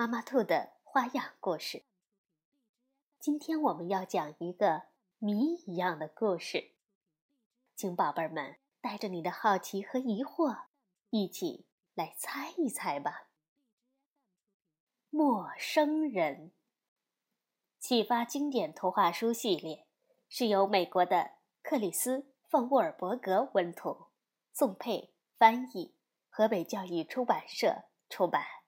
妈妈兔的花样故事。今天我们要讲一个谜一样的故事，请宝贝们带着你的好奇和疑惑，一起来猜一猜吧。陌生人，启发经典图画书系列是由美国的克里斯·冯沃尔伯格文图，宋佩翻译，河北教育出版社出版。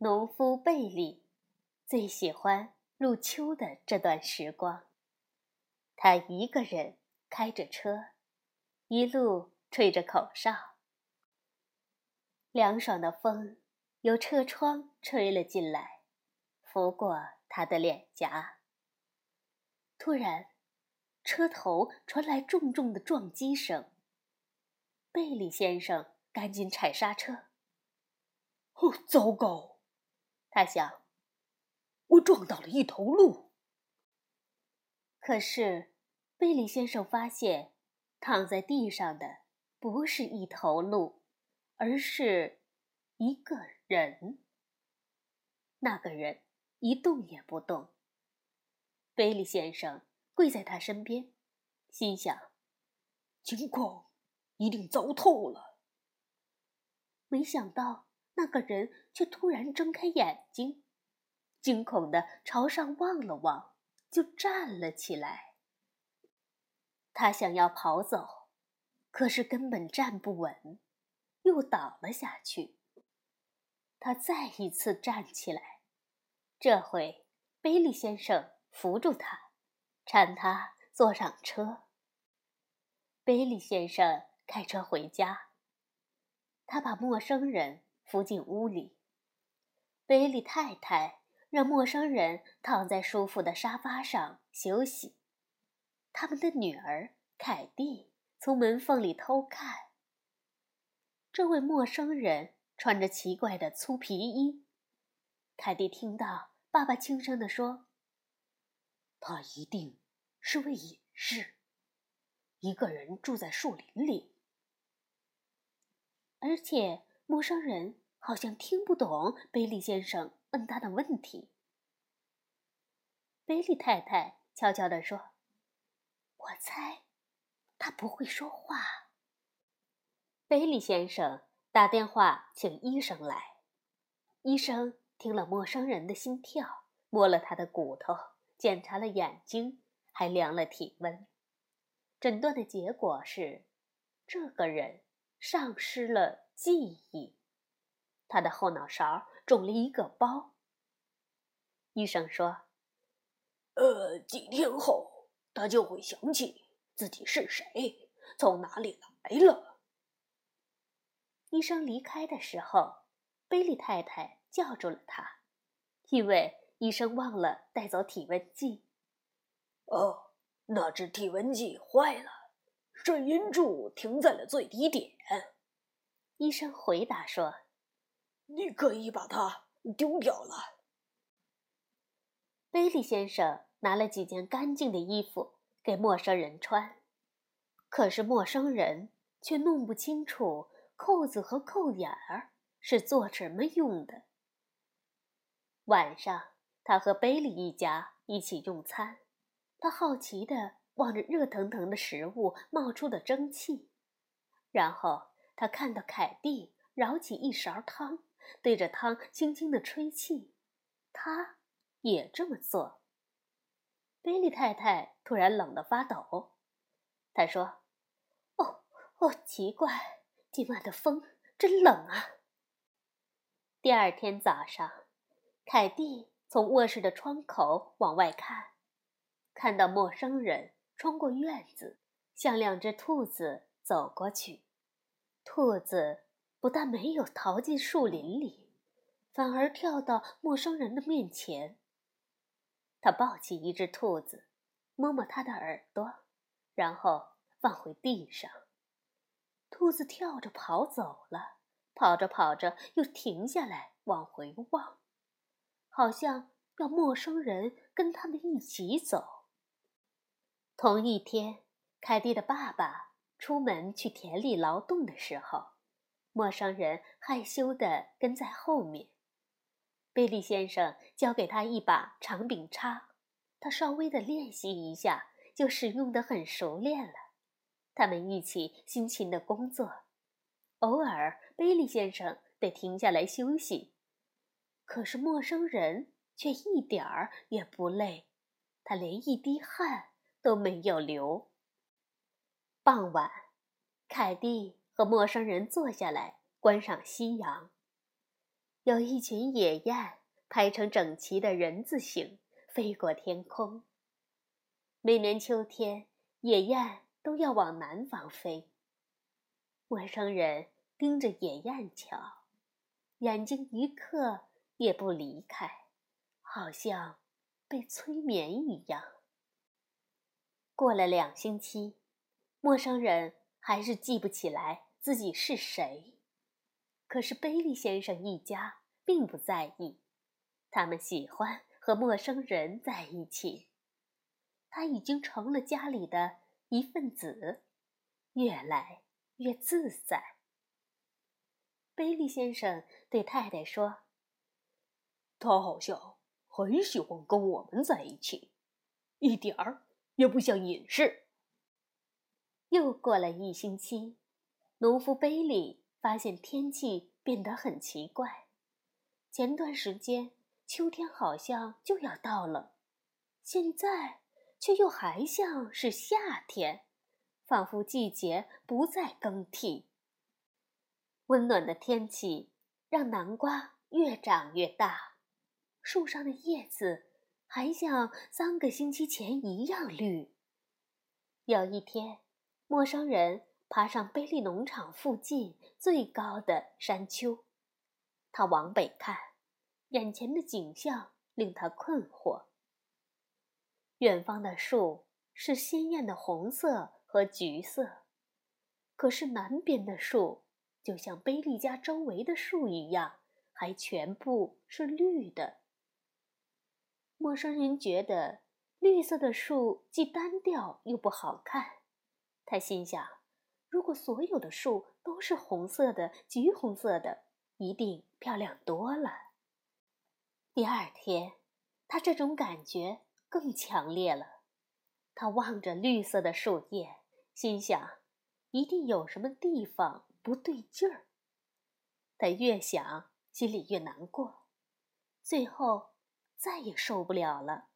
农夫贝利最喜欢入秋的这段时光。他一个人开着车，一路吹着口哨，凉爽的风由车窗吹了进来，拂过他的脸颊。突然，车头传来重重的撞击声。贝利先生赶紧踩刹车。哦，糟糕！他想：“我撞到了一头鹿。”可是，贝利先生发现，躺在地上的不是一头鹿，而是一个人。那个人一动也不动。贝利先生跪在他身边，心想：“情况一定糟透了。”没想到。那个人却突然睁开眼睛，惊恐地朝上望了望，就站了起来。他想要跑走，可是根本站不稳，又倒了下去。他再一次站起来，这回贝利先生扶住他，搀他坐上车。贝利先生开车回家，他把陌生人。扶进屋里，贝利太太让陌生人躺在舒服的沙发上休息。他们的女儿凯蒂从门缝里偷看。这位陌生人穿着奇怪的粗皮衣。凯蒂听到爸爸轻声地说：“他一定是位隐士，一个人住在树林里，而且。”陌生人好像听不懂贝利先生问他的问题。贝利太太悄悄地说：“我猜，他不会说话。”贝利先生打电话请医生来。医生听了陌生人的心跳，摸了他的骨头，检查了眼睛，还量了体温。诊断的结果是，这个人丧失了。记忆，他的后脑勺肿了一个包。医生说：“呃，几天后他就会想起自己是谁，从哪里来了。”医生离开的时候，贝利太太叫住了他，因为医生忘了带走体温计。哦，那只体温计坏了，水银柱停在了最低点。医生回答说：“你可以把它丢掉了。”贝利先生拿了几件干净的衣服给陌生人穿，可是陌生人却弄不清楚扣子和扣眼儿是做什么用的。晚上，他和贝利一家一起用餐，他好奇地望着热腾腾的食物冒出的蒸汽，然后。他看到凯蒂舀起一勺汤，对着汤轻轻的吹气，他也这么做。贝利太太突然冷得发抖，她说：“哦哦，奇怪，今晚的风真冷啊。”第二天早上，凯蒂从卧室的窗口往外看，看到陌生人穿过院子，向两只兔子走过去。兔子不但没有逃进树林里，反而跳到陌生人的面前。他抱起一只兔子，摸摸它的耳朵，然后放回地上。兔子跳着跑走了，跑着跑着又停下来往回望，好像要陌生人跟他们一起走。同一天，凯蒂的爸爸出门去田里劳动的时候，陌生人害羞地跟在后面。贝利先生交给他一把长柄叉，他稍微的练习一下，就使用的很熟练了。他们一起辛勤的工作，偶尔贝利先生得停下来休息，可是陌生人却一点儿也不累，他连一滴汗都没有流。傍晚，凯蒂和陌生人坐下来观赏夕阳，有一群野雁排成整齐的人字形飞过天空。每年秋天，野雁。都要往南方飞。陌生人盯着野雁瞧，眼睛一刻也不离开，好像被催眠一样。过了两星期，陌生人还是记不起来自己是谁。可是贝利先生一家并不在意，他们喜欢和陌生人在一起。他已经成了家里的。一份子，越来越自在。贝利先生对太太说：“他好像很喜欢跟我们在一起，一点儿也不像隐士。”又过了一星期，农夫贝利发现天气变得很奇怪。前段时间秋天好像就要到了，现在。却又还像是夏天，仿佛季节不再更替。温暖的天气让南瓜越长越大，树上的叶子还像三个星期前一样绿。有一天，陌生人爬上贝利农场附近最高的山丘，他往北看，眼前的景象令他困惑。远方的树是鲜艳的红色和橘色，可是南边的树就像贝利家周围的树一样，还全部是绿的。陌生人觉得绿色的树既单调又不好看，他心想：如果所有的树都是红色的、橘红色的，一定漂亮多了。第二天，他这种感觉。更强烈了，他望着绿色的树叶，心想，一定有什么地方不对劲儿。他越想，心里越难过，最后再也受不了了。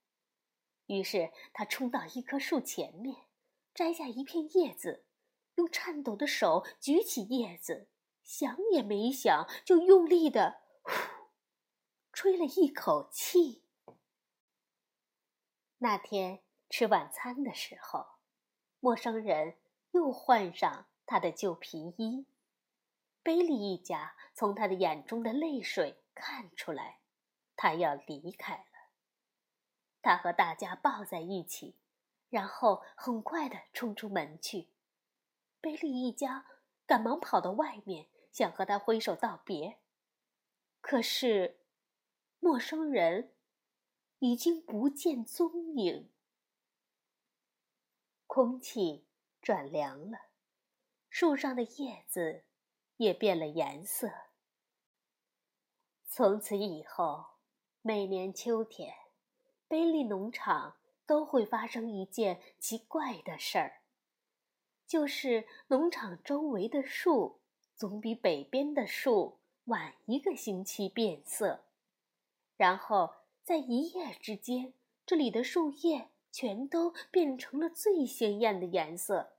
于是他冲到一棵树前面，摘下一片叶子，用颤抖的手举起叶子，想也没想，就用力的呼，吹了一口气。那天吃晚餐的时候，陌生人又换上他的旧皮衣。贝利一家从他的眼中的泪水看出来，他要离开了。他和大家抱在一起，然后很快地冲出门去。贝利一家赶忙跑到外面，想和他挥手道别。可是，陌生人。已经不见踪影，空气转凉了，树上的叶子也变了颜色。从此以后，每年秋天，贝利农场都会发生一件奇怪的事儿，就是农场周围的树总比北边的树晚一个星期变色，然后。在一夜之间，这里的树叶全都变成了最鲜艳的颜色，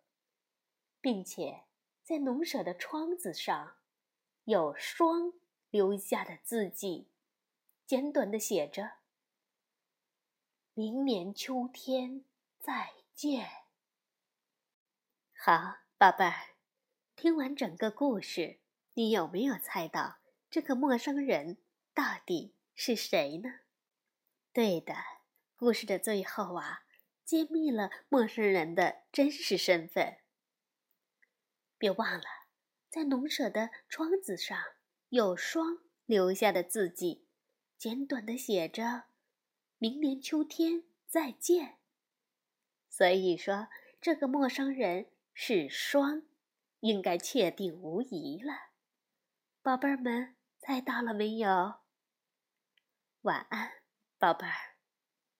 并且在农舍的窗子上，有霜留下的字迹，简短的写着：“明年秋天再见。”好，宝贝儿，听完整个故事，你有没有猜到这个陌生人？到底是谁呢？对的，故事的最后啊，揭秘了陌生人的真实身份。别忘了，在农舍的窗子上有霜留下的字迹，简短的写着：“明年秋天再见。”所以说，这个陌生人是霜，应该确定无疑了。宝贝儿们，猜到了没有？晚安，宝贝儿。